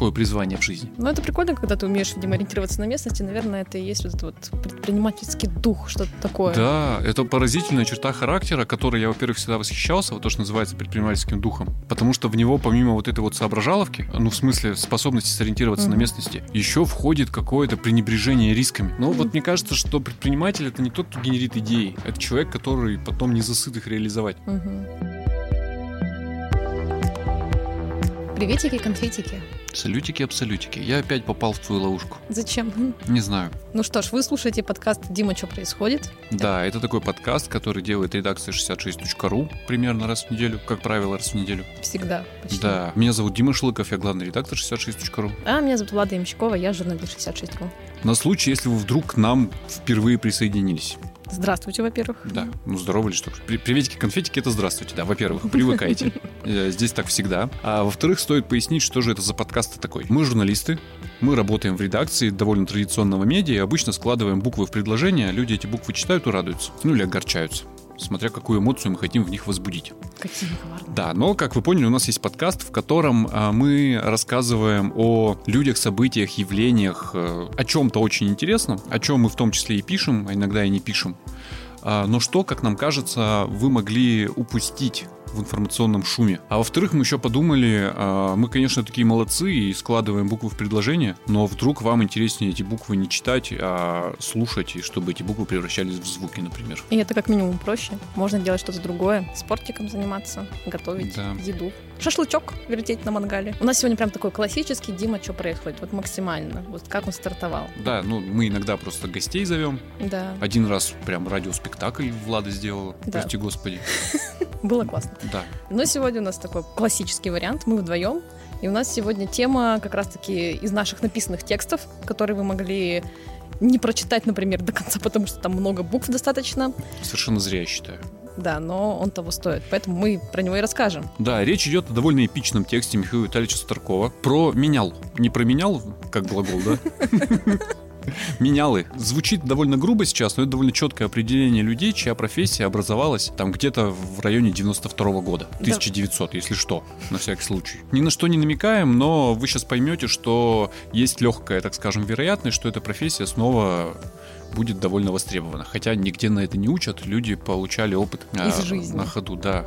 такое призвание в жизни. Ну, это прикольно, когда ты умеешь, видимо, ориентироваться на местности. Наверное, это и есть вот этот вот предпринимательский дух, что-то такое. Да, это поразительная черта характера, которой я, во-первых, всегда восхищался, вот то, что называется предпринимательским духом. Потому что в него, помимо вот этой вот соображаловки, ну, в смысле, способности сориентироваться mm-hmm. на местности, еще входит какое-то пренебрежение рисками. Но mm-hmm. вот мне кажется, что предприниматель это не тот, кто генерит идеи, это человек, который потом не засыт их реализовать. Mm-hmm. Приветики, конфетики. Салютики, абсолютики. Я опять попал в твою ловушку. Зачем? Не знаю. Ну что ж, вы слушаете подкаст «Дима, что происходит?» Да, это такой подкаст, который делает редакция 66.ru примерно раз в неделю, как правило, раз в неделю. Всегда, почти. Да. Меня зовут Дима Шлыков, я главный редактор 66.ru. А меня зовут Влада Ямщикова, я журналист 66.ru. На случай, если вы вдруг к нам впервые присоединились. Здравствуйте, во-первых. Да, ну здорово ли что? Приветики, конфетики, это здравствуйте, да, во-первых, привыкайте. Э, здесь так всегда. А во-вторых, стоит пояснить, что же это за подкаст такой. Мы журналисты, мы работаем в редакции довольно традиционного медиа и обычно складываем буквы в предложения, люди эти буквы читают и радуются. Ну или огорчаются смотря какую эмоцию мы хотим в них возбудить. Какие коварные. Да, но, как вы поняли, у нас есть подкаст, в котором а, мы рассказываем о людях, событиях, явлениях, э, о чем-то очень интересном, о чем мы в том числе и пишем, а иногда и не пишем. А, но что, как нам кажется, вы могли упустить в информационном шуме. А во-вторых, мы еще подумали, а, мы, конечно, такие молодцы и складываем буквы в предложение, но вдруг вам интереснее эти буквы не читать, а слушать, и чтобы эти буквы превращались в звуки, например. И это как минимум проще. Можно делать что-то другое, спортиком заниматься, готовить да. еду. Шашлычок вертеть на мангале. У нас сегодня прям такой классический Дима, что происходит, вот максимально, вот как он стартовал. Да, ну мы иногда просто гостей зовем. Да. Один раз прям радиоспектакль Влада сделала, да. прости господи. Было классно. Да. Но сегодня у нас такой классический вариант. Мы вдвоем. И у нас сегодня тема как раз-таки из наших написанных текстов, которые вы могли не прочитать, например, до конца, потому что там много букв достаточно. Совершенно зря, я считаю. Да, но он того стоит, поэтому мы про него и расскажем. Да, речь идет о довольно эпичном тексте Михаила Витальевича Старкова про менял. Не про менял, как глагол, да? Менялы. Звучит довольно грубо сейчас, но это довольно четкое определение людей, чья профессия образовалась там где-то в районе 92 -го года. 1900, да. если что, на всякий случай. Ни на что не намекаем, но вы сейчас поймете, что есть легкая, так скажем, вероятность, что эта профессия снова будет довольно востребована. Хотя нигде на это не учат, люди получали опыт Из а, жизни. на ходу, да.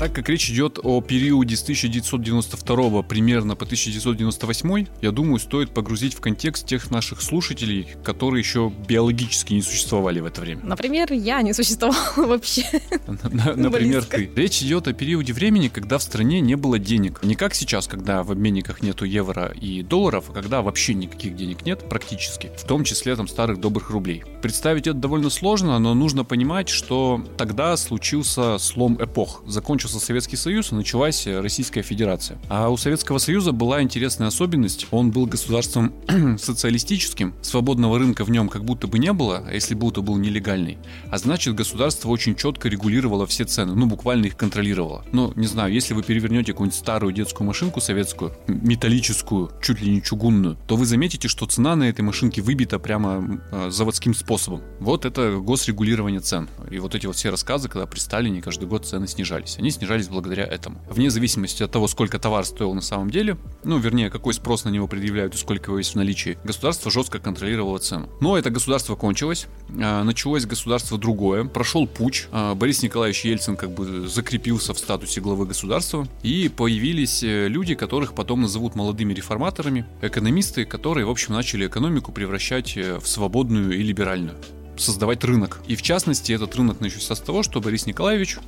Так как речь идет о периоде с 1992 примерно по 1998, я думаю, стоит погрузить в контекст тех наших слушателей, которые еще биологически не существовали в это время. Например, я не существовала вообще. Например, ты. Речь идет о периоде времени, когда в стране не было денег. Не как сейчас, когда в обменниках нету евро и долларов, а когда вообще никаких денег нет практически, в том числе там старых добрых рублей. Представить это довольно сложно, но нужно понимать, что тогда случился слом эпох. Закончился закончился Советский Союз и началась Российская Федерация. А у Советского Союза была интересная особенность. Он был государством социалистическим, свободного рынка в нем как будто бы не было, а если был, то был нелегальный. А значит, государство очень четко регулировало все цены, ну, буквально их контролировало. Ну, не знаю, если вы перевернете какую-нибудь старую детскую машинку советскую, металлическую, чуть ли не чугунную, то вы заметите, что цена на этой машинке выбита прямо э, заводским способом. Вот это госрегулирование цен. И вот эти вот все рассказы, когда при Сталине каждый год цены снижались. Они снижались благодаря этому. Вне зависимости от того, сколько товар стоил на самом деле, ну, вернее, какой спрос на него предъявляют и сколько его есть в наличии, государство жестко контролировало цену. Но это государство кончилось, а, началось государство другое, прошел путь, а, Борис Николаевич Ельцин как бы закрепился в статусе главы государства, и появились э, люди, которых потом назовут молодыми реформаторами, экономисты, которые, в общем, начали экономику превращать э, в свободную и либеральную создавать рынок. И в частности, этот рынок начался с того, что Борис Николаевич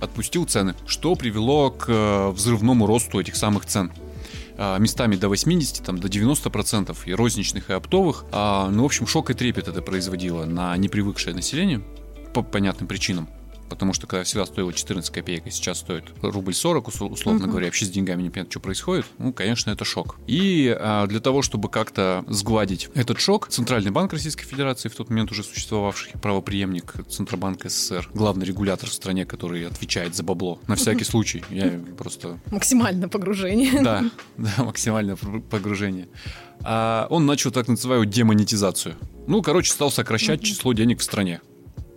отпустил цены, что привело к э, взрывному росту этих самых цен а, местами до 80, там, до 90% и розничных, и оптовых. А, ну, в общем, шок и трепет это производило на непривыкшее население по понятным причинам потому что когда всегда стоило 14 копеек, и сейчас стоит рубль 40, условно угу. говоря, вообще с деньгами не понятно, что происходит, ну, конечно, это шок. И а, для того, чтобы как-то сгладить этот шок, Центральный банк Российской Федерации, в тот момент уже существовавший правоприемник Центробанка СССР, главный регулятор в стране, который отвечает за бабло, на всякий случай, я просто... Максимальное погружение. Да, да, максимальное погружение. А он начал так называемую демонетизацию. Ну, короче, стал сокращать число денег в стране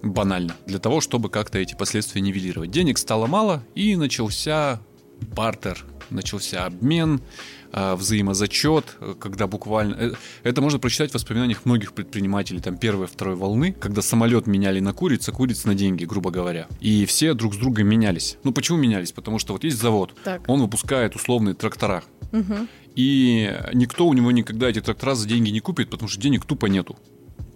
банально, для того, чтобы как-то эти последствия нивелировать. Денег стало мало, и начался бартер, начался обмен, а, взаимозачет, когда буквально... Э, это можно прочитать в воспоминаниях многих предпринимателей там первой, второй волны, когда самолет меняли на куриц, а куриц на деньги, грубо говоря. И все друг с другом менялись. Ну, почему менялись? Потому что вот есть завод, так. он выпускает условные трактора. Угу. И никто у него никогда эти трактора за деньги не купит, потому что денег тупо нету.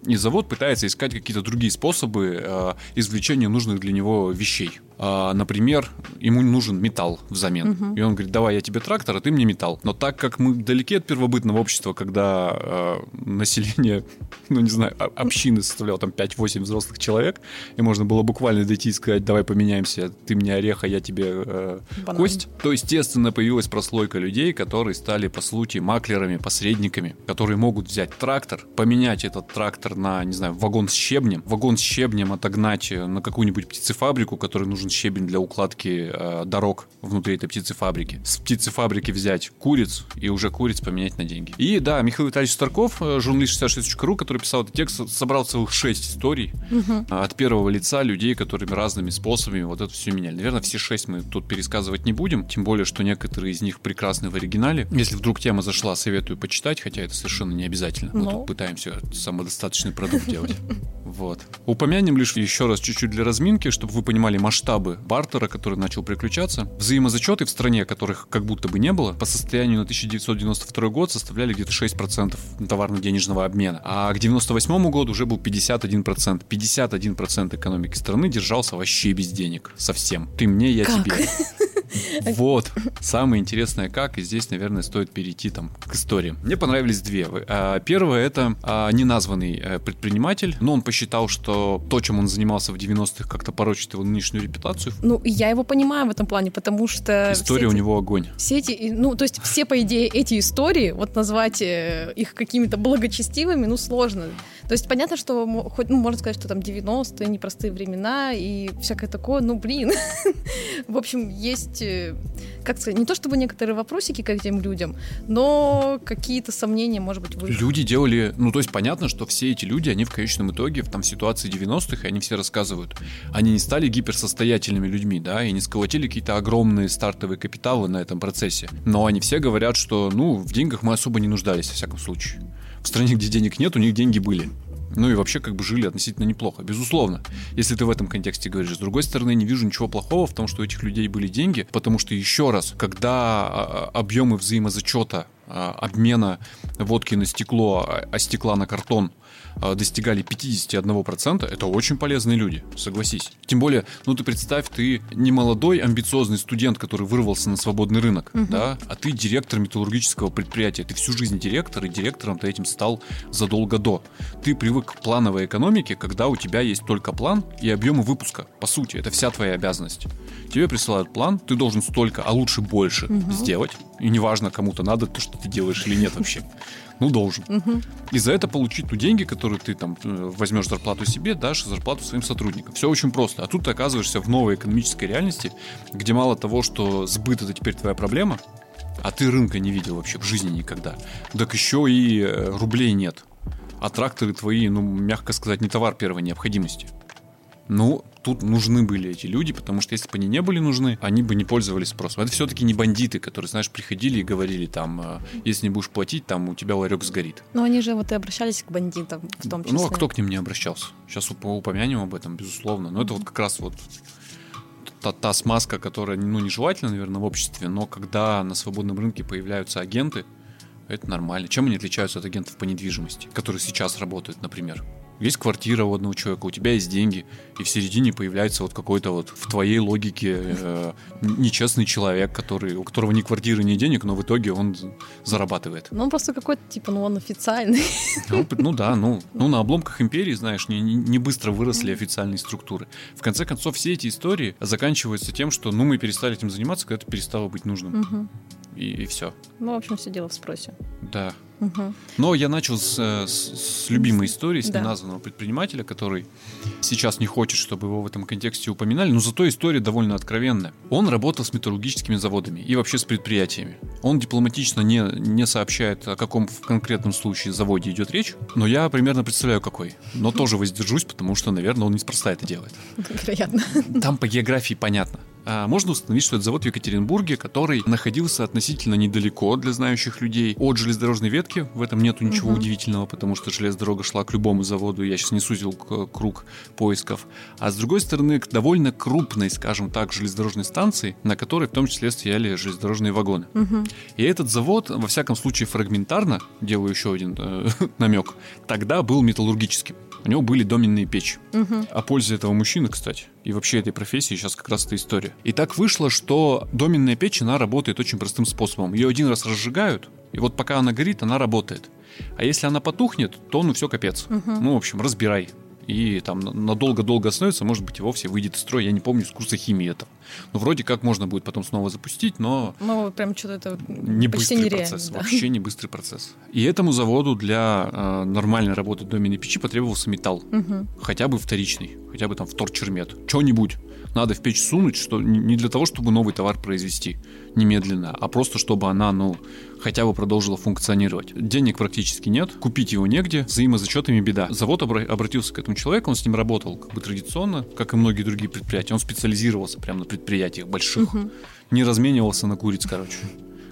И завод пытается искать какие-то другие способы э, извлечения нужных для него вещей. А, например, ему нужен металл взамен. Угу. И он говорит, давай я тебе трактор, а ты мне металл. Но так как мы далеки от первобытного общества, когда э, население, ну не знаю, общины составляло там 5-8 взрослых человек, и можно было буквально дойти и сказать, давай поменяемся, ты мне орех, а я тебе э, кость, то, естественно, появилась прослойка людей, которые стали, по сути, маклерами, посредниками, которые могут взять трактор, поменять этот трактор на, не знаю, вагон с щебнем, вагон с щебнем отогнать на какую-нибудь птицефабрику, которая нужен нужен щебень для укладки э, дорог внутри этой птицефабрики. С птицефабрики взять куриц и уже куриц поменять на деньги. И да, Михаил Витальевич Старков, э, журналист 66.ru, который писал этот текст, собрал целых шесть историй угу. от первого лица людей, которыми разными способами вот это все меняли. Наверное, все шесть мы тут пересказывать не будем, тем более, что некоторые из них прекрасны в оригинале. Если вдруг тема зашла, советую почитать, хотя это совершенно не обязательно. Мы Но... тут пытаемся самодостаточный продукт делать. Вот. Упомянем лишь еще раз чуть-чуть для разминки, чтобы вы понимали масштабы бартера, который начал приключаться. Взаимозачеты в стране, которых как будто бы не было, по состоянию на 1992 год составляли где-то 6% товарно-денежного обмена. А к 1998 году уже был 51%. 51% экономики страны держался вообще без денег. Совсем. Ты мне, я как? тебе. Вот. Самое интересное как, и здесь, наверное, стоит перейти там к истории. Мне понравились две. А, первое это а, неназванный э, предприниматель, но он посчитал, что то, чем он занимался в 90-х, как-то порочит его нынешнюю репутацию. Ну, я его понимаю в этом плане, потому что... История у него огонь. Все эти, ну, то есть все, по идее, эти истории, вот назвать э, их какими-то благочестивыми, ну, сложно. То есть понятно, что хоть, ну, можно сказать, что там 90-е, непростые времена и всякое такое, ну, блин. В общем, есть, э, как сказать, не то чтобы некоторые вопросики к этим людям, но какие-то сомнения, может быть, вы... Люди делали, ну, то есть понятно, что все эти люди, они в конечном итоге, в там ситуации 90-х, они все рассказывают, они не стали гиперсостоятельными людьми, да, и не сколотили какие-то огромные стартовые капиталы на этом процессе. Но они все говорят, что, ну, в деньгах мы особо не нуждались, во всяком случае в стране, где денег нет, у них деньги были. Ну и вообще как бы жили относительно неплохо, безусловно. Если ты в этом контексте говоришь. С другой стороны, не вижу ничего плохого в том, что у этих людей были деньги, потому что еще раз, когда а, а, объемы взаимозачета, а, обмена водки на стекло, а стекла на картон – достигали 51%, это очень полезные люди, согласись. Тем более, ну ты представь, ты не молодой амбициозный студент, который вырвался на свободный рынок, угу. да, а ты директор металлургического предприятия. Ты всю жизнь директор, и директором ты этим стал задолго до. Ты привык к плановой экономике, когда у тебя есть только план и объемы выпуска. По сути, это вся твоя обязанность. Тебе присылают план, ты должен столько, а лучше больше угу. сделать. И неважно, кому-то надо то, что ты делаешь или нет вообще ну должен. Угу. И за это получить ту деньги, которые ты там э, возьмешь зарплату себе, дашь зарплату своим сотрудникам. Все очень просто. А тут ты оказываешься в новой экономической реальности, где мало того, что сбыт это теперь твоя проблема, а ты рынка не видел вообще в жизни никогда, так еще и э, рублей нет. А тракторы твои, ну, мягко сказать, не товар первой необходимости. Ну, тут нужны были эти люди, потому что если бы они не были нужны, они бы не пользовались спросом. Это все-таки не бандиты, которые, знаешь, приходили и говорили там, э, если не будешь платить, там у тебя ларек сгорит. Но они же вот и обращались к бандитам в том числе. Ну, а кто к ним не обращался? Сейчас упомянем об этом, безусловно. Но это вот как раз вот та, та смазка, которая, ну, нежелательна, наверное, в обществе, но когда на свободном рынке появляются агенты, это нормально. Чем они отличаются от агентов по недвижимости, которые сейчас работают, например? Есть квартира у одного человека, у тебя есть деньги, и в середине появляется вот какой-то вот в твоей логике э, нечестный человек, который, у которого ни квартиры, ни денег, но в итоге он зарабатывает. Ну, он просто какой-то, типа, ну, он официальный. Ну, ну да, ну, ну на обломках империи, знаешь, не, не быстро выросли официальные структуры. В конце концов, все эти истории заканчиваются тем, что, ну, мы перестали этим заниматься, когда это перестало быть нужным. Угу. И, и все. Ну, в общем, все дело в спросе. Да. Угу. Но я начал с, э, с, с любимой истории, с да. неназванного предпринимателя, который сейчас не хочет, чтобы его в этом контексте упоминали, но зато история довольно откровенная. Он работал с металлургическими заводами и вообще с предприятиями. Он дипломатично не, не сообщает, о каком в конкретном случае заводе идет речь, но я примерно представляю, какой. Но тоже воздержусь, потому что, наверное, он неспроста это делает. Вероятно. Там по географии понятно. А, можно установить, что это завод в Екатеринбурге, который находился относительно недалеко для знающих людей от железнодорожной ветки. В этом нету ничего угу. удивительного, потому что железная дорога шла к любому заводу. Я сейчас не сузил круг поисков. А с другой стороны, к довольно крупной, скажем так, железнодорожной станции, на которой в том числе стояли железнодорожные вагоны. Угу. И этот завод, во всяком случае, фрагментарно, делаю еще один э, намек, тогда был металлургическим. У него были доменные печи. Угу. О пользе этого мужчины, кстати, и вообще этой профессии сейчас как раз эта история. И так вышло, что доменная печь, она работает очень простым способом. Ее один раз разжигают, и вот пока она горит, она работает. А если она потухнет, то ну все капец. Угу. Ну, в общем, разбирай и там надолго-долго остановится, может быть, и вовсе выйдет из строя. Я не помню с курса химии этого. Ну, вроде как можно будет потом снова запустить, но... Ну, прям что-то это не быстрый нереально, процесс, да. вообще не быстрый процесс. И этому заводу для э, нормальной работы доменной печи потребовался металл. Угу. Хотя бы вторичный, хотя бы там вторчермет. Что-нибудь надо в печь сунуть, что не для того, чтобы новый товар произвести немедленно, а просто чтобы она, ну, хотя бы продолжила функционировать. Денег практически нет, купить его негде, взаимозачетами беда. Завод обра- обратился к этому человеку, он с ним работал как бы традиционно, как и многие другие предприятия. Он специализировался прямо на предприятиях больших, угу. не разменивался на куриц, короче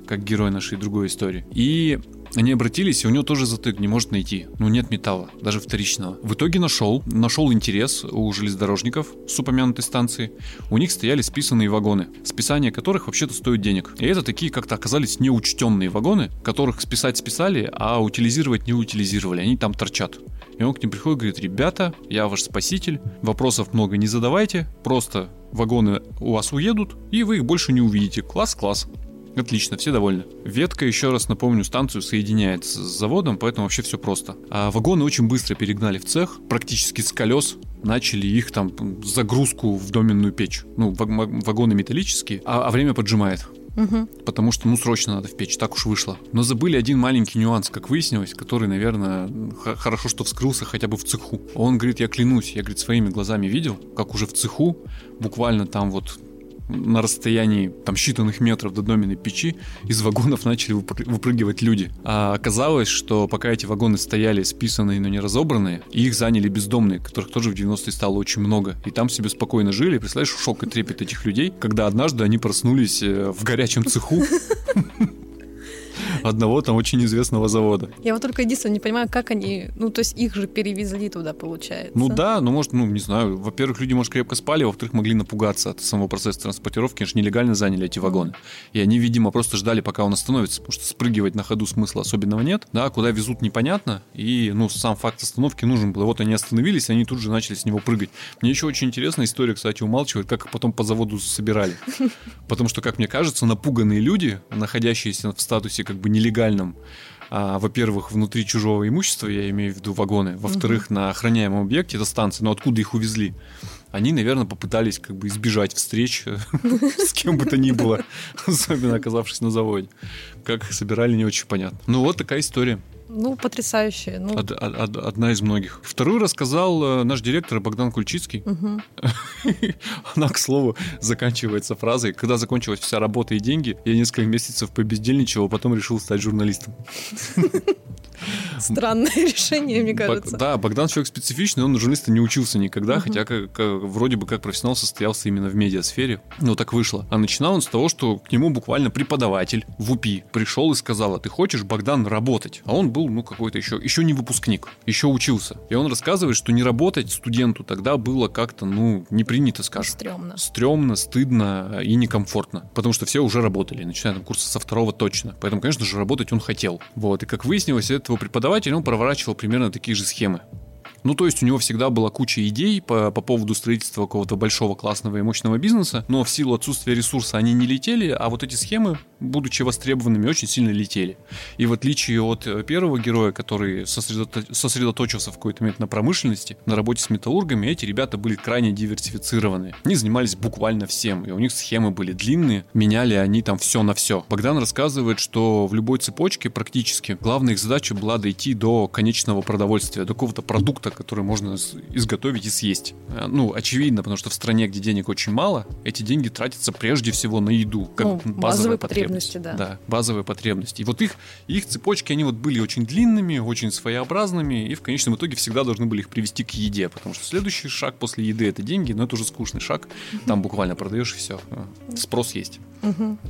как герой нашей другой истории. И они обратились, и у него тоже затык не может найти. Ну, нет металла, даже вторичного. В итоге нашел, нашел интерес у железнодорожников с упомянутой станции. У них стояли списанные вагоны, списание которых вообще-то стоит денег. И это такие как-то оказались неучтенные вагоны, которых списать списали, а утилизировать не утилизировали. Они там торчат. И он к ним приходит и говорит, ребята, я ваш спаситель, вопросов много не задавайте, просто вагоны у вас уедут, и вы их больше не увидите. Класс-класс. Отлично, все довольны. Ветка, еще раз напомню, станцию соединяет с заводом, поэтому вообще все просто. А вагоны очень быстро перегнали в цех, практически с колес начали их там загрузку в доменную печь. Ну, вагоны металлические, а, а время поджимает. Угу. Потому что, ну, срочно надо в печь, так уж вышло. Но забыли один маленький нюанс, как выяснилось, который, наверное, хорошо, что вскрылся хотя бы в цеху. Он говорит, я клянусь, я, говорит, своими глазами видел, как уже в цеху, буквально там вот на расстоянии там считанных метров до доменной печи из вагонов начали выпрыгивать люди. А оказалось, что пока эти вагоны стояли списанные, но не разобранные, их заняли бездомные, которых тоже в 90-е стало очень много. И там себе спокойно жили. Представляешь, шок и трепет этих людей, когда однажды они проснулись э, в горячем цеху одного там очень известного завода. Я вот только единственное не понимаю, как они, ну, то есть их же перевезли туда, получается. Ну да, ну, может, ну, не знаю, во-первых, люди, может, крепко спали, во-вторых, могли напугаться от самого процесса транспортировки, они же нелегально заняли эти вагоны. И они, видимо, просто ждали, пока он остановится, потому что спрыгивать на ходу смысла особенного нет, да, куда везут непонятно, и, ну, сам факт остановки нужен был. Вот они остановились, они тут же начали с него прыгать. Мне еще очень интересная история, кстати, умалчивает, как потом по заводу собирали. Потому что, как мне кажется, напуганные люди, находящиеся в статусе как бы нелегальном, а, во-первых, внутри чужого имущества, я имею в виду вагоны, во-вторых, угу. на охраняемом объекте, это станция, но откуда их увезли? Они, наверное, попытались как бы избежать встреч с кем бы то ни было, особенно оказавшись на заводе. Как их собирали, не очень понятно. Ну вот такая история. Ну, потрясающая. Ну... Од, од, одна из многих. Вторую рассказал э, наш директор Богдан Кульчицкий. Угу. Она, к слову, заканчивается фразой «Когда закончилась вся работа и деньги, я несколько месяцев побездельничал, а потом решил стать журналистом». Странное решение, мне кажется. Да, Богдан человек специфичный, он журналиста не учился никогда, хотя как, вроде бы как профессионал состоялся именно в медиасфере. Ну, так вышло. А начинал он с того, что к нему буквально преподаватель в УПИ пришел и сказал, а ты хочешь, Богдан, работать? А он был, ну, какой-то еще, еще не выпускник, еще учился. И он рассказывает, что не работать студенту тогда было как-то, ну, не принято, скажем. Стремно. Стремно, стыдно и некомфортно. Потому что все уже работали, начиная там курса со второго точно. Поэтому, конечно же, работать он хотел. Вот. И как выяснилось, это этого преподавателя он проворачивал примерно такие же схемы. Ну, то есть у него всегда была куча идей по, по поводу строительства какого-то большого, классного и мощного бизнеса, но в силу отсутствия ресурса они не летели, а вот эти схемы будучи востребованными, очень сильно летели. И в отличие от э, первого героя, который сосредото... сосредоточился в какой-то момент на промышленности, на работе с металлургами, эти ребята были крайне диверсифицированы. Они занимались буквально всем, и у них схемы были длинные, меняли они там все на все. Богдан рассказывает, что в любой цепочке практически главная их задача была дойти до конечного продовольствия, до какого-то продукта, который можно изготовить и съесть. Э, ну, очевидно, потому что в стране, где денег очень мало, эти деньги тратятся прежде всего на еду, как ну, базовая потребность. Потребности, да. Да, базовые потребности. И вот их, их цепочки, они вот были очень длинными, очень своеобразными, и в конечном итоге всегда должны были их привести к еде, потому что следующий шаг после еды это деньги, но это уже скучный шаг. Там буквально продаешь и все. Спрос есть.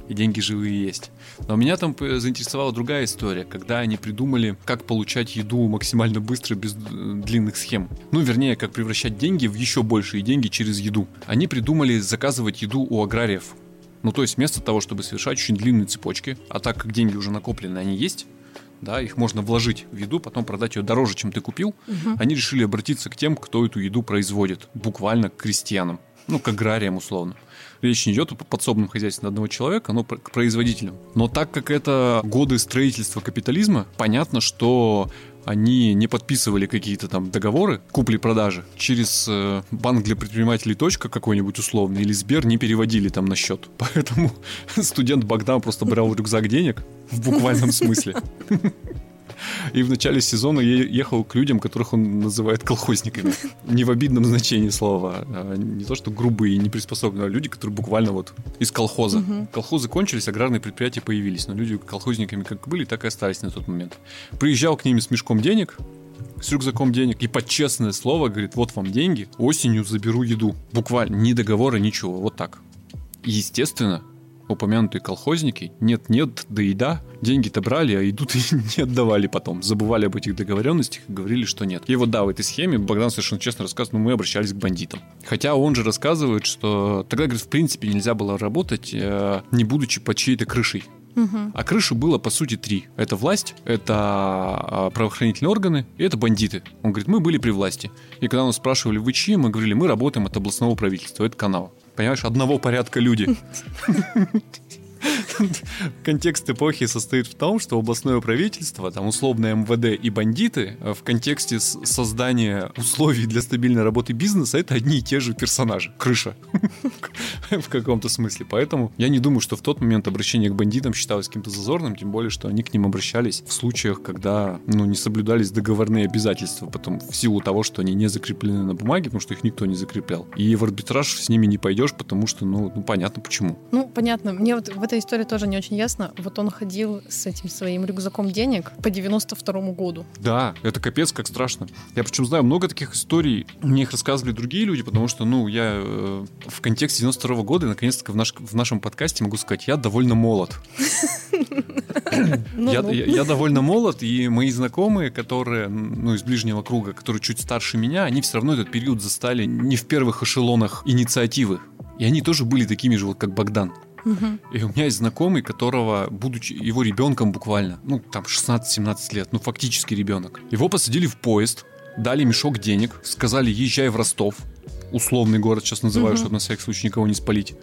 И деньги живые есть. Но меня там заинтересовала другая история, когда они придумали, как получать еду максимально быстро, без длинных схем. Ну, вернее, как превращать деньги в еще большие деньги через еду. Они придумали заказывать еду у аграриев. Ну, то есть вместо того, чтобы совершать очень длинные цепочки, а так как деньги уже накоплены, они есть, да, их можно вложить в еду, потом продать ее дороже, чем ты купил, угу. они решили обратиться к тем, кто эту еду производит, буквально к крестьянам, ну, к аграриям условно. Речь не идет о подсобном хозяйстве одного человека, но к производителям. Но так как это годы строительства капитализма, понятно, что они не подписывали какие-то там договоры купли-продажи через э, банк для предпринимателей точка какой-нибудь условный или Сбер не переводили там на счет. Поэтому студент Богдан просто брал рюкзак денег в буквальном смысле. И в начале сезона я ехал к людям, которых он называет колхозниками. Не в обидном значении слова. А не то, что грубые и не приспособленные, а люди, которые буквально вот из колхоза. Угу. Колхозы кончились, аграрные предприятия появились. Но люди колхозниками как были, так и остались на тот момент. Приезжал к ним с мешком денег, с рюкзаком денег и под честное слово говорит, вот вам деньги, осенью заберу еду. Буквально, ни договора, ничего, вот так. естественно, упомянутые колхозники нет-нет, да и да, деньги-то брали, а идут и не отдавали потом. Забывали об этих договоренностях и говорили, что нет. И вот да, в этой схеме Богдан совершенно честно рассказывает, ну мы обращались к бандитам. Хотя он же рассказывает, что тогда, говорит, в принципе нельзя было работать, э, не будучи под чьей-то крышей. А крыши было, по сути, три. Это власть, это а, правоохранительные органы и это бандиты. Он говорит, мы были при власти. И когда нас спрашивали, вы чьи, мы говорили, мы работаем от областного правительства, это канал. Понимаешь, одного порядка люди. Контекст эпохи состоит в том, что областное правительство, там условное МВД и бандиты э, в контексте создания условий для стабильной работы бизнеса это одни и те же персонажи. Крыша. в каком-то смысле. Поэтому я не думаю, что в тот момент обращение к бандитам считалось каким-то зазорным, тем более, что они к ним обращались в случаях, когда ну, не соблюдались договорные обязательства, потом в силу того, что они не закреплены на бумаге, потому что их никто не закреплял. И в арбитраж с ними не пойдешь, потому что, ну, ну понятно почему. Ну, понятно. Мне вот в этой истории тоже не очень ясно. Вот он ходил с этим своим рюкзаком денег по 92 году. Да, это капец как страшно. Я причем знаю много таких историй. Мне их рассказывали другие люди, потому что, ну, я э, в контексте 92 года, наконец-то в, наш, в нашем подкасте могу сказать, я довольно молод. Ну, ну. Я довольно молод, и мои знакомые, которые, ну, из ближнего круга, которые чуть старше меня, они все равно этот период застали не в первых эшелонах инициативы. И они тоже были такими же, вот как Богдан. И у меня есть знакомый, которого, будучи его ребенком буквально, ну, там 16-17 лет, ну, фактически ребенок, его посадили в поезд, дали мешок денег, сказали, езжай в Ростов, условный город сейчас называю, угу. чтобы на всякий случай никого не спалить.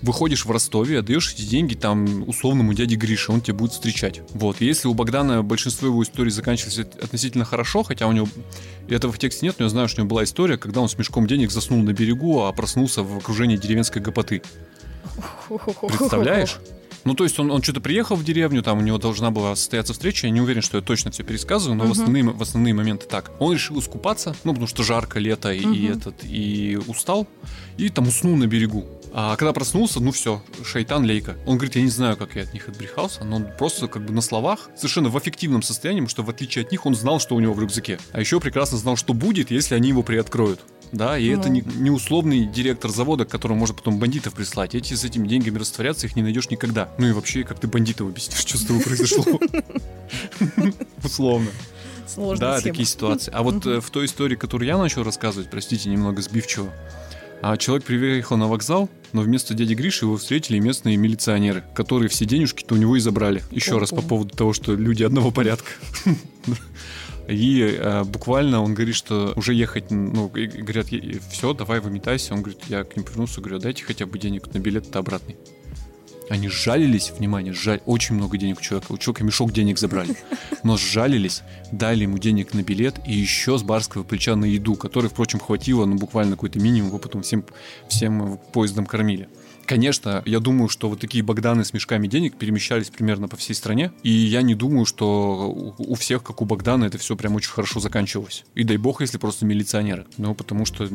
Выходишь в Ростове, отдаешь эти деньги там условному дяде Грише, он тебя будет встречать. Вот. И если у Богдана большинство его историй заканчивались относительно хорошо, хотя у него этого в тексте нет, но я знаю, что у него была история, когда он с мешком денег заснул на берегу, а проснулся в окружении деревенской гопоты. Представляешь? Ну, то есть он, он что-то приехал в деревню, там у него должна была состояться встреча, я не уверен, что я точно все пересказываю, но uh-huh. в, основные, в основные моменты так. Он решил искупаться, ну, потому что жарко, лето, uh-huh. и, этот, и устал, и там уснул на берегу. А когда проснулся, ну все, шайтан лейка. Он говорит, я не знаю, как я от них отбрехался, но он просто как бы на словах, совершенно в эффективном состоянии, потому что в отличие от них он знал, что у него в рюкзаке. А еще прекрасно знал, что будет, если они его приоткроют да, и ну. это не, не условный директор завода, к которому может потом бандитов прислать. Эти с этими деньгами растворятся, их не найдешь никогда. Ну и вообще, как ты бандитов объяснишь, что с тобой произошло? Условно. Сложная Да, такие ситуации. А вот э, в той истории, которую я начал рассказывать, простите, немного сбивчиво, а человек приехал на вокзал, но вместо дяди Гриши его встретили местные милиционеры, которые все денежки-то у него и забрали. Еще раз по поводу того, что люди одного порядка. И э, буквально он говорит, что уже ехать, ну, и, говорят, все, давай выметайся. Он говорит, я к ним повернулся, говорю, дайте хотя бы денег на билет-то обратный. Они жалились, внимание, жаль, очень много денег у человека. У человека мешок денег забрали. Но сжалились, дали ему денег на билет и еще с барского плеча на еду, которой, впрочем, хватило, ну, буквально какой-то минимум, его потом всем, всем поездом кормили. Конечно, я думаю, что вот такие Богданы с мешками денег перемещались примерно по всей стране. И я не думаю, что у всех, как у Богдана, это все прям очень хорошо заканчивалось. И дай бог, если просто милиционеры. Ну, потому что...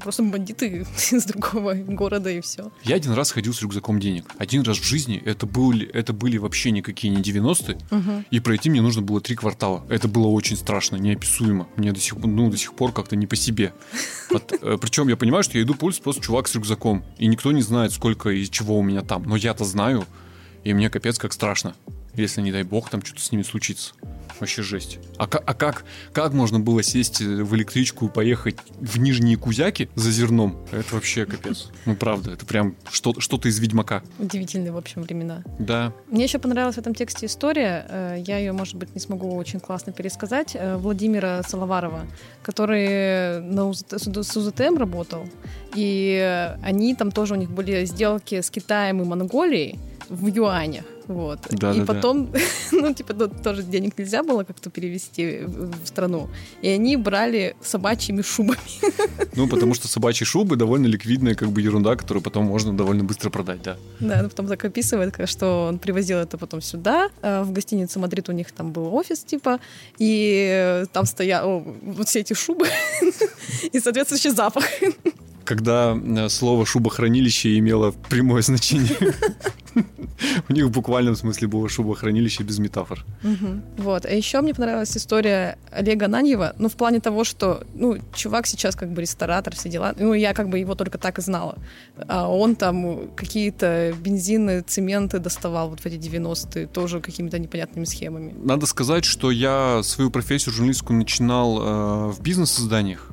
Просто бандиты из другого города и все. Я один раз ходил с рюкзаком денег. Один раз в жизни. Это, были, это были вообще никакие не 90-е. Угу. И пройти мне нужно было три квартала. Это было очень страшно, неописуемо. Мне до сих, ну, до сих пор как-то не по себе. Э, причем я понимаю, что я иду пульс просто чувак с рюкзаком. И никто не знает, сколько и чего у меня там. Но я-то знаю, и мне капец как страшно. Если, не дай бог, там что-то с ними случится. Вообще жесть. А, а как, как можно было сесть в электричку и поехать в Нижние Кузяки за зерном? Это вообще капец. Ну, правда, это прям что- что-то из Ведьмака. Удивительные, в общем, времена. Да. Мне еще понравилась в этом тексте история. Э, я ее, может быть, не смогу очень классно пересказать. Э, Владимира Салаварова, который на с УЗТМ работал. И они там тоже, у них были сделки с Китаем и Монголией в юанях. Вот. Да, и да, потом, да. ну, типа, тоже денег нельзя было как-то перевести в страну. И они брали собачьими шубами. Ну, потому что собачьи шубы довольно ликвидная как бы ерунда, которую потом можно довольно быстро продать, да. Да, ну, потом так описывает, что он привозил это потом сюда, э, в гостиницу Мадрид у них там был офис, типа, и там стоял вот все эти шубы и соответствующий запах когда э, слово шубохранилище имело прямое значение. У них в буквальном смысле было шубохранилище без метафор. Вот. А еще мне понравилась история Олега Наньева, ну, в плане того, что, ну, чувак сейчас как бы ресторатор, все дела. Ну, я как бы его только так и знала. А он там какие-то бензины, цементы доставал вот в эти 90-е, тоже какими-то непонятными схемами. Надо сказать, что я свою профессию журналистскую начинал э, в бизнес-созданиях.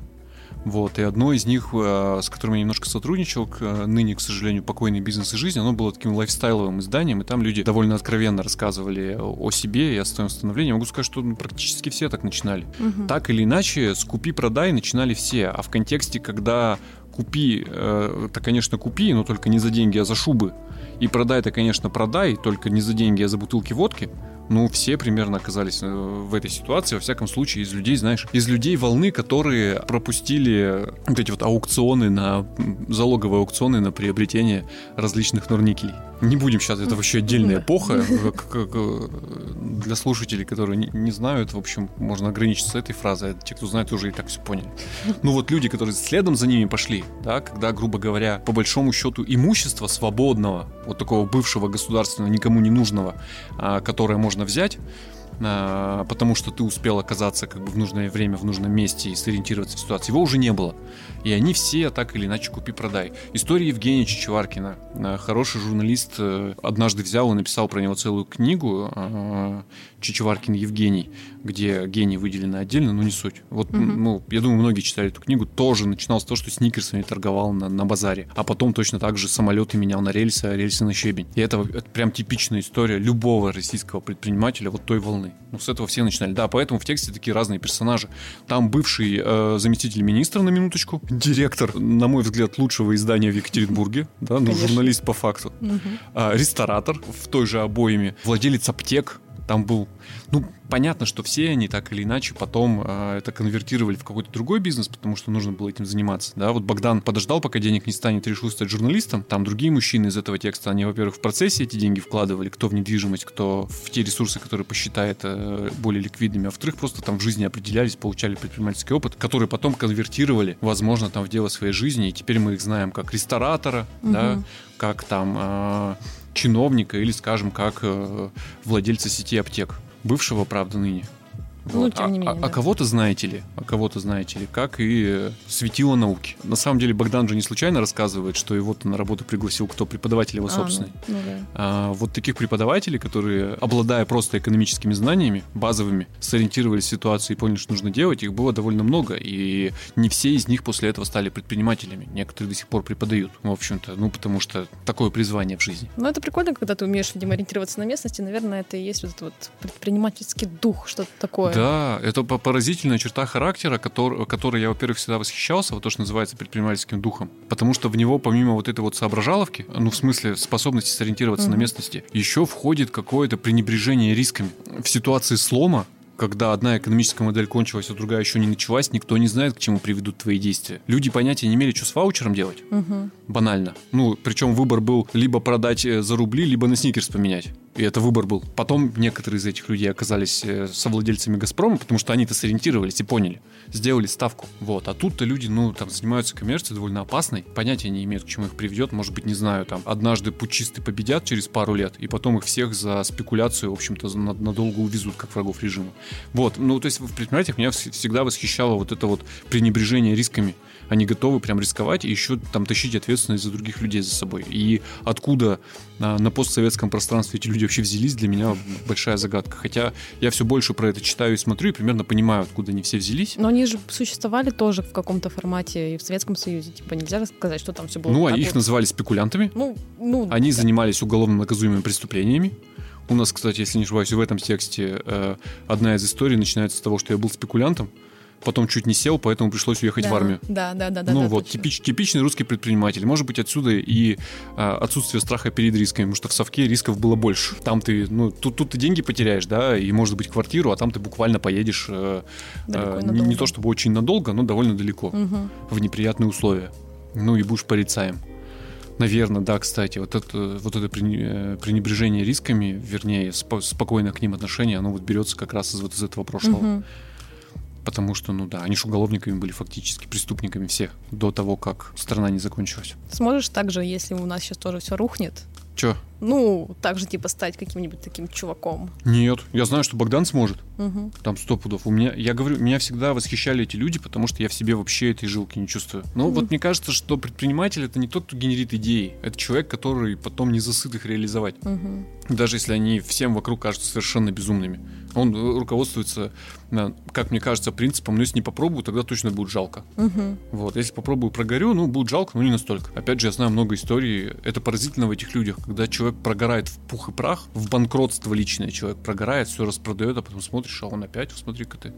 Вот, и одно из них, э, с которым я немножко сотрудничал, э, ныне, к сожалению, покойный бизнес и жизнь, оно было таким лайфстайловым изданием, и там люди довольно откровенно рассказывали о себе и о своем становлении. могу сказать, что ну, практически все так начинали. Угу. Так или иначе, с купи-продай начинали все, а в контексте, когда купи, э, это, конечно, купи, но только не за деньги, а за шубы. И продай, это, конечно, продай, только не за деньги, а за бутылки водки ну, все примерно оказались э, в этой ситуации, во всяком случае, из людей, знаешь, из людей волны, которые пропустили вот эти вот аукционы на, залоговые аукционы на приобретение различных норникелей. Не будем сейчас, это вообще отдельная эпоха. Э, для слушателей, которые не знают, в общем, можно ограничиться этой фразой. А те, кто знает, уже и так все поняли. Ну вот люди, которые следом за ними пошли, да, когда, грубо говоря, по большому счету имущество свободного, вот такого бывшего государственного, никому не нужного, а, которое можно взять, а, потому что ты успел оказаться как бы в нужное время, в нужном месте и сориентироваться в ситуации. Его уже не было. И они все так или иначе купи-продай. История Евгения Чичеваркина. А, хороший журналист э, однажды взял и написал про него целую книгу а, Чичеваркин Евгений, где гений выделены отдельно, но не суть. Вот, угу. ну, я думаю, многие читали эту книгу. Тоже начинал с того, что сникерсами торговал на, на базаре. А потом точно так же самолеты менял на рельсы, а рельсы на щебень. И это, это прям типичная история любого российского предпринимателя вот той волны. Ну, с этого все начинали. Да, поэтому в тексте такие разные персонажи. Там бывший э, заместитель министра, на минуточку, директор, на мой взгляд, лучшего издания в Екатеринбурге, да, ну, журналист по факту, угу. а, ресторатор в той же обоими, владелец аптек, там был, ну, понятно, что все они так или иначе потом э, это конвертировали в какой-то другой бизнес, потому что нужно было этим заниматься, да, вот Богдан подождал, пока денег не станет, решил стать журналистом, там другие мужчины из этого текста, они, во-первых, в процессе эти деньги вкладывали, кто в недвижимость, кто в те ресурсы, которые посчитает э, более ликвидными, а во-вторых, просто там в жизни определялись, получали предпринимательский опыт, который потом конвертировали, возможно, там в дело своей жизни, и теперь мы их знаем как ресторатора, угу. да, как там э, чиновника или, скажем, как э, владельца сети аптек. Бывшего, правда, ныне. Ну, вот. тем не менее. А, да. а кого-то знаете ли? А кого-то знаете ли? Как и светило науки. На самом деле Богдан же не случайно рассказывает, что его-то на работу пригласил кто? Преподаватель его собственный. А, ну, ну, да. а, вот таких преподавателей, которые, обладая просто экономическими знаниями, базовыми, сориентировались в ситуации и поняли, что нужно делать, их было довольно много. И не все из них после этого стали предпринимателями. Некоторые до сих пор преподают. В общем-то, ну, потому что такое призвание в жизни. Ну, это прикольно, когда ты умеешь, видимо, ориентироваться на местности. Наверное, это и есть вот этот вот предпринимательский дух, что-то такое Да, это поразительная черта характера, который, которой я, во-первых, всегда восхищался, вот то, что называется предпринимательским духом. Потому что в него, помимо вот этой вот соображаловки, ну, в смысле способности сориентироваться угу. на местности, еще входит какое-то пренебрежение рисками. В ситуации слома когда одна экономическая модель кончилась, а другая еще не началась, никто не знает, к чему приведут твои действия. Люди понятия не имели, что с ваучером делать. Угу. Банально. Ну, причем выбор был либо продать э, за рубли, либо на сникерс поменять. И это выбор был. Потом некоторые из этих людей оказались э, совладельцами «Газпрома», потому что они-то сориентировались и поняли. Сделали ставку. Вот. А тут-то люди, ну, там, занимаются коммерцией довольно опасной. Понятия не имеют, к чему их приведет. Может быть, не знаю, там, однажды путчисты победят через пару лет, и потом их всех за спекуляцию, в общем-то, надолго увезут, как врагов режима. Вот. Ну, то есть в предприятиях меня всегда восхищало вот это вот пренебрежение рисками они готовы прям рисковать и еще там тащить ответственность за других людей за собой. И откуда на, на постсоветском пространстве эти люди вообще взялись, для меня большая загадка. Хотя я все больше про это читаю и смотрю, и примерно понимаю, откуда они все взялись. Но они же существовали тоже в каком-то формате и в Советском Союзе. Типа нельзя сказать, что там все было. Ну, а их называли спекулянтами. Ну, ну, они да. занимались уголовно наказуемыми преступлениями. У нас, кстати, если не ошибаюсь, в этом тексте э, одна из историй начинается с того, что я был спекулянтом потом чуть не сел, поэтому пришлось уехать да, в армию. Да, да, да, да. Ну да, вот, типич, типичный русский предприниматель. Может быть, отсюда и а, отсутствие страха перед рисками, потому что в совке рисков было больше. Там ты, ну, тут, тут ты деньги потеряешь, да, и может быть квартиру, а там ты буквально поедешь э, э, не, не то чтобы очень надолго, но довольно далеко, угу. в неприятные условия. Ну и будешь порицаем. Наверное, да, кстати, вот это, вот это э, пренебрежение рисками, вернее, спо- спокойное к ним отношение, оно вот берется как раз из вот из этого прошлого. Угу. Потому что, ну да, они же уголовниками были фактически, преступниками все, до того, как страна не закончилась. Сможешь также, если у нас сейчас тоже все рухнет, Че? Ну, также типа стать каким-нибудь таким чуваком. Нет, я знаю, что Богдан сможет. Угу. Там сто пудов. У меня, я говорю, меня всегда восхищали эти люди, потому что я в себе вообще этой жилки не чувствую. Но угу. вот мне кажется, что предприниматель это не тот, кто генерит идеи. Это человек, который потом не засыт их реализовать. Угу. Даже если они всем вокруг кажутся совершенно безумными. Он руководствуется, как мне кажется, принципом, ну если не попробую, тогда точно будет жалко. Угу. Вот, если попробую, прогорю, ну будет жалко, но не настолько. Опять же, я знаю много историй. Это поразительно в этих людях, когда человек прогорает в пух и прах, в банкротство личное человек прогорает, все распродает, а потом смотришь, а он опять, смотри-ка ты,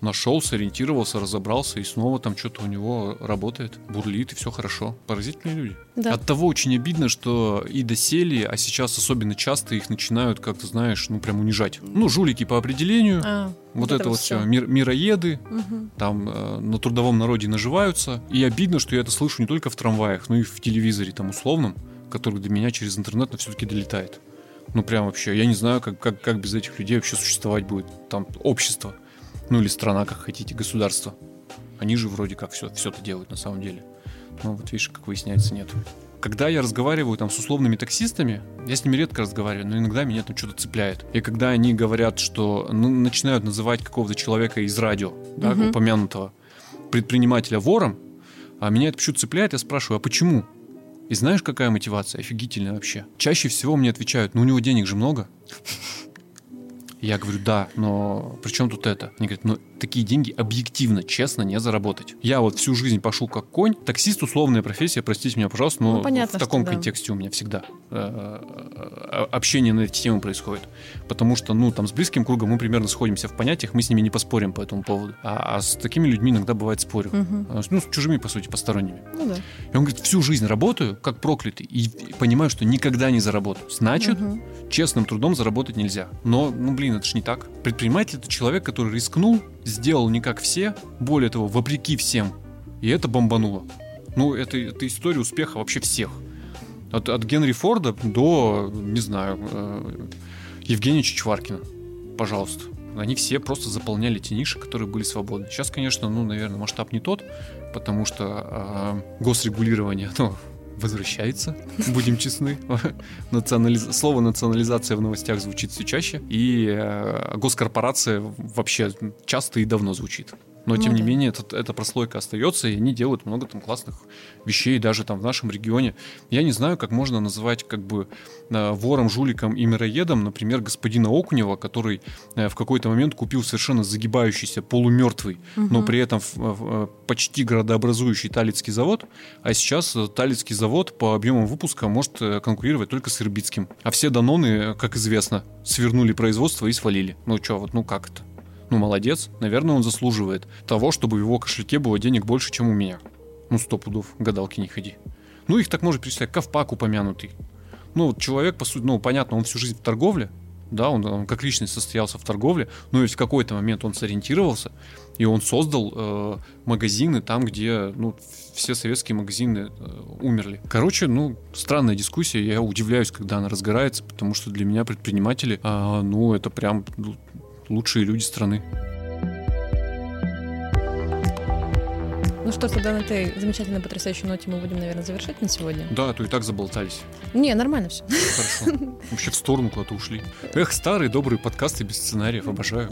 нашел, сориентировался, разобрался, и снова там что-то у него работает, бурлит, и все хорошо. Поразительные люди. Да. От того очень обидно, что и досели, а сейчас особенно часто их начинают, как ты знаешь, ну прям унижать. Ну, жулики по определению. А, вот, это, вот все. Мир, мироеды, угу. там э, на трудовом народе наживаются. И обидно, что я это слышу не только в трамваях, но и в телевизоре там условном который до меня через интернет но все-таки долетает. Ну, прям вообще, я не знаю, как, как, как без этих людей вообще существовать будет. Там общество, ну или страна, как хотите, государство. Они же вроде как все, все это делают на самом деле. Ну, вот видишь, как выясняется, нет. Когда я разговариваю там с условными таксистами, я с ними редко разговариваю, но иногда меня там что-то цепляет. И когда они говорят, что ну, начинают называть какого-то человека из радио, да, угу. упомянутого предпринимателя вором, а меня это почему-то цепляет, я спрашиваю, а почему? И знаешь, какая мотивация? Офигительная вообще. Чаще всего мне отвечают, ну у него денег же много. Я говорю, да, но при чем тут это? Они говорят, ну такие деньги объективно, честно не заработать. Я вот всю жизнь пошел как конь. Таксист условная профессия, простите меня, пожалуйста, но ну, понятно, в таком что, контексте да. у меня всегда э, э, общение на эти темы происходит. Потому что, ну, там с близким кругом мы примерно сходимся в понятиях, мы с ними не поспорим по этому поводу. А, а с такими людьми иногда бывает спорю. Угу. Ну, с чужими, по сути, посторонними. Ну, да. И он говорит, всю жизнь работаю, как проклятый, и понимаю, что никогда не заработаю. Значит, угу. честным трудом заработать нельзя. Но, ну, блин, это ж не так. Предприниматель — это человек, который рискнул, сделал не как все, более того, вопреки всем. И это бомбануло. Ну, это, это история успеха вообще всех. От, от Генри Форда до, не знаю, э, Евгения Чичваркина. Пожалуйста. Они все просто заполняли те ниши, которые были свободны. Сейчас, конечно, ну, наверное, масштаб не тот, потому что э, госрегулирование, ну, возвращается, будем честны. Национализ... Слово национализация в новостях звучит все чаще, и э, госкорпорация вообще часто и давно звучит. Но, ну, тем да. не менее, этот, эта прослойка остается, и они делают много там классных вещей, даже там в нашем регионе. Я не знаю, как можно называть как бы э, вором, жуликом и мироедом, например, господина Окунева, который э, в какой-то момент купил совершенно загибающийся, полумертвый, угу. но при этом э, почти градообразующий Талицкий завод, а сейчас Талицкий завод по объемам выпуска может конкурировать только с Ирбитским. А все Даноны, как известно, свернули производство и свалили. Ну что, вот, ну как это? Ну, молодец, наверное, он заслуживает того, чтобы в его кошельке было денег больше, чем у меня. Ну, сто пудов, гадалки не ходи. Ну, их так можно перечислять. Ковпак упомянутый. Ну, вот человек, по сути, ну, понятно, он всю жизнь в торговле, да, он, он как личность состоялся в торговле, но ведь в какой-то момент он сориентировался, и он создал э, магазины там, где ну, все советские магазины э, умерли. Короче, ну, странная дискуссия, я удивляюсь, когда она разгорается, потому что для меня предприниматели, э, ну, это прям лучшие люди страны. Ну что, тогда на этой замечательной, потрясающей ноте мы будем, наверное, завершать на сегодня. Да, а то и так заболтались. Не, нормально все. Хорошо. Вообще в сторону куда-то ушли. Эх, старые добрые подкасты без сценариев, обожаю.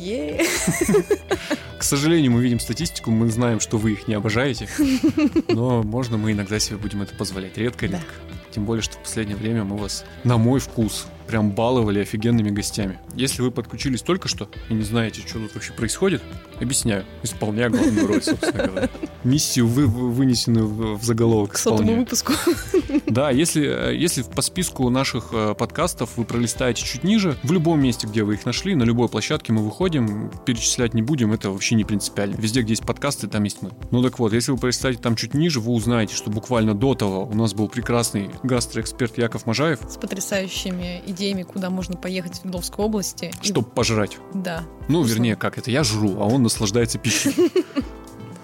К сожалению, мы видим статистику, мы знаем, что вы их не обожаете, но можно мы иногда себе будем это позволять. Редко-редко. Тем более, что в последнее время мы вас, на мой вкус, прям баловали офигенными гостями. Если вы подключились только что и не знаете, что тут вообще происходит, объясняю. Исполняю главную роль, собственно говоря. Миссию вы, вынесенную в, в заголовок К сотому выпуску. Да, если, если по списку наших э, подкастов вы пролистаете чуть ниже, в любом месте, где вы их нашли, на любой площадке мы выходим, перечислять не будем, это вообще не принципиально. Везде, где есть подкасты, там есть мы. Ну так вот, если вы пролистаете там чуть ниже, вы узнаете, что буквально до того у нас был прекрасный гастроэксперт Яков Можаев. С потрясающими идеями, куда можно поехать в Свердловской области. Чтобы и... пожрать. Да. Ну, вкусно. вернее, как это, я жру, а он наслаждается пищей.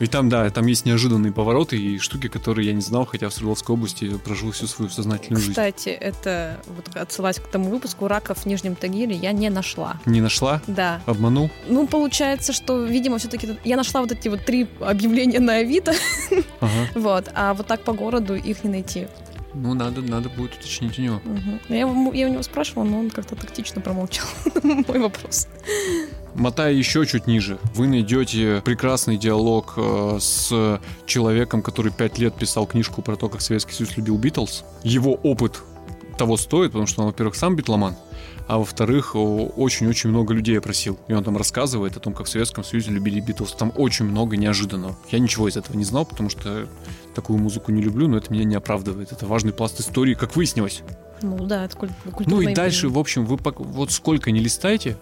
И там, да, там есть неожиданные повороты и штуки, которые я не знал, хотя в Свердловской области прожил всю свою сознательную жизнь. Кстати, это вот отсылать к тому выпуску раков в Нижнем Тагиле я не нашла. Не нашла? Да. Обманул? Ну, получается, что, видимо, все-таки я нашла вот эти вот три объявления на Авито. Ага. Вот, а вот так по городу их не найти. Ну, надо, надо будет уточнить у него. Угу. Я, я у него спрашивала, но он как-то тактично промолчал мой вопрос. Мотая еще чуть ниже, вы найдете прекрасный диалог э, с человеком, который пять лет писал книжку про то, как Советский Союз любил Битлз. Его опыт того стоит, потому что он, во-первых, сам битломан, а во-вторых, очень-очень много людей опросил. И он там рассказывает о том, как в Советском Союзе любили Битлз. Там очень много неожиданного. Я ничего из этого не знал, потому что такую музыку не люблю, но это меня не оправдывает. Это важный пласт истории, как выяснилось. Ну да, это культурное Ну и дальше, в общем, вы вот сколько не листаете,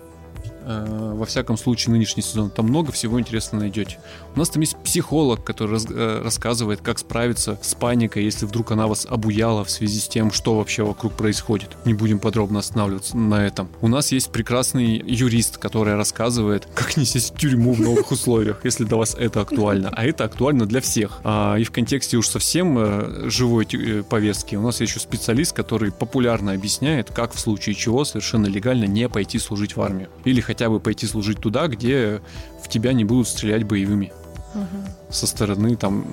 во всяком случае, нынешний сезон. Там много всего интересного найдете. У нас там есть психолог, который раз, э, рассказывает, как справиться с паникой, если вдруг она вас обуяла в связи с тем, что вообще вокруг происходит. Не будем подробно останавливаться на этом. У нас есть прекрасный юрист, который рассказывает, как не сесть в тюрьму в новых условиях, если для вас это актуально. А это актуально для всех. А, и в контексте уж совсем э, живой повестки у нас еще специалист, который популярно объясняет, как в случае чего совершенно легально не пойти служить в армию. Или хотя хотя бы пойти служить туда, где в тебя не будут стрелять боевыми угу. со стороны там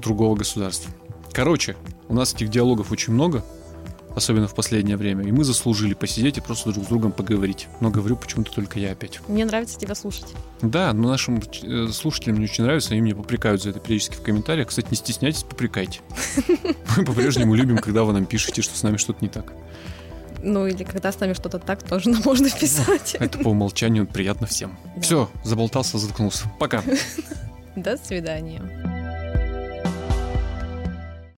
другого государства. Короче, у нас этих диалогов очень много, особенно в последнее время, и мы заслужили посидеть и просто друг с другом поговорить. Но говорю почему-то только я опять. Мне нравится тебя слушать. Да, но нашим э, слушателям не очень нравится, они меня попрекают за это периодически в комментариях. Кстати, не стесняйтесь, попрекайте. Мы по-прежнему любим, когда вы нам пишете, что с нами что-то не так. Ну или когда с нами что-то так, тоже можно писать. Это по умолчанию приятно всем. Да. Все, заболтался, заткнулся. Пока. До свидания.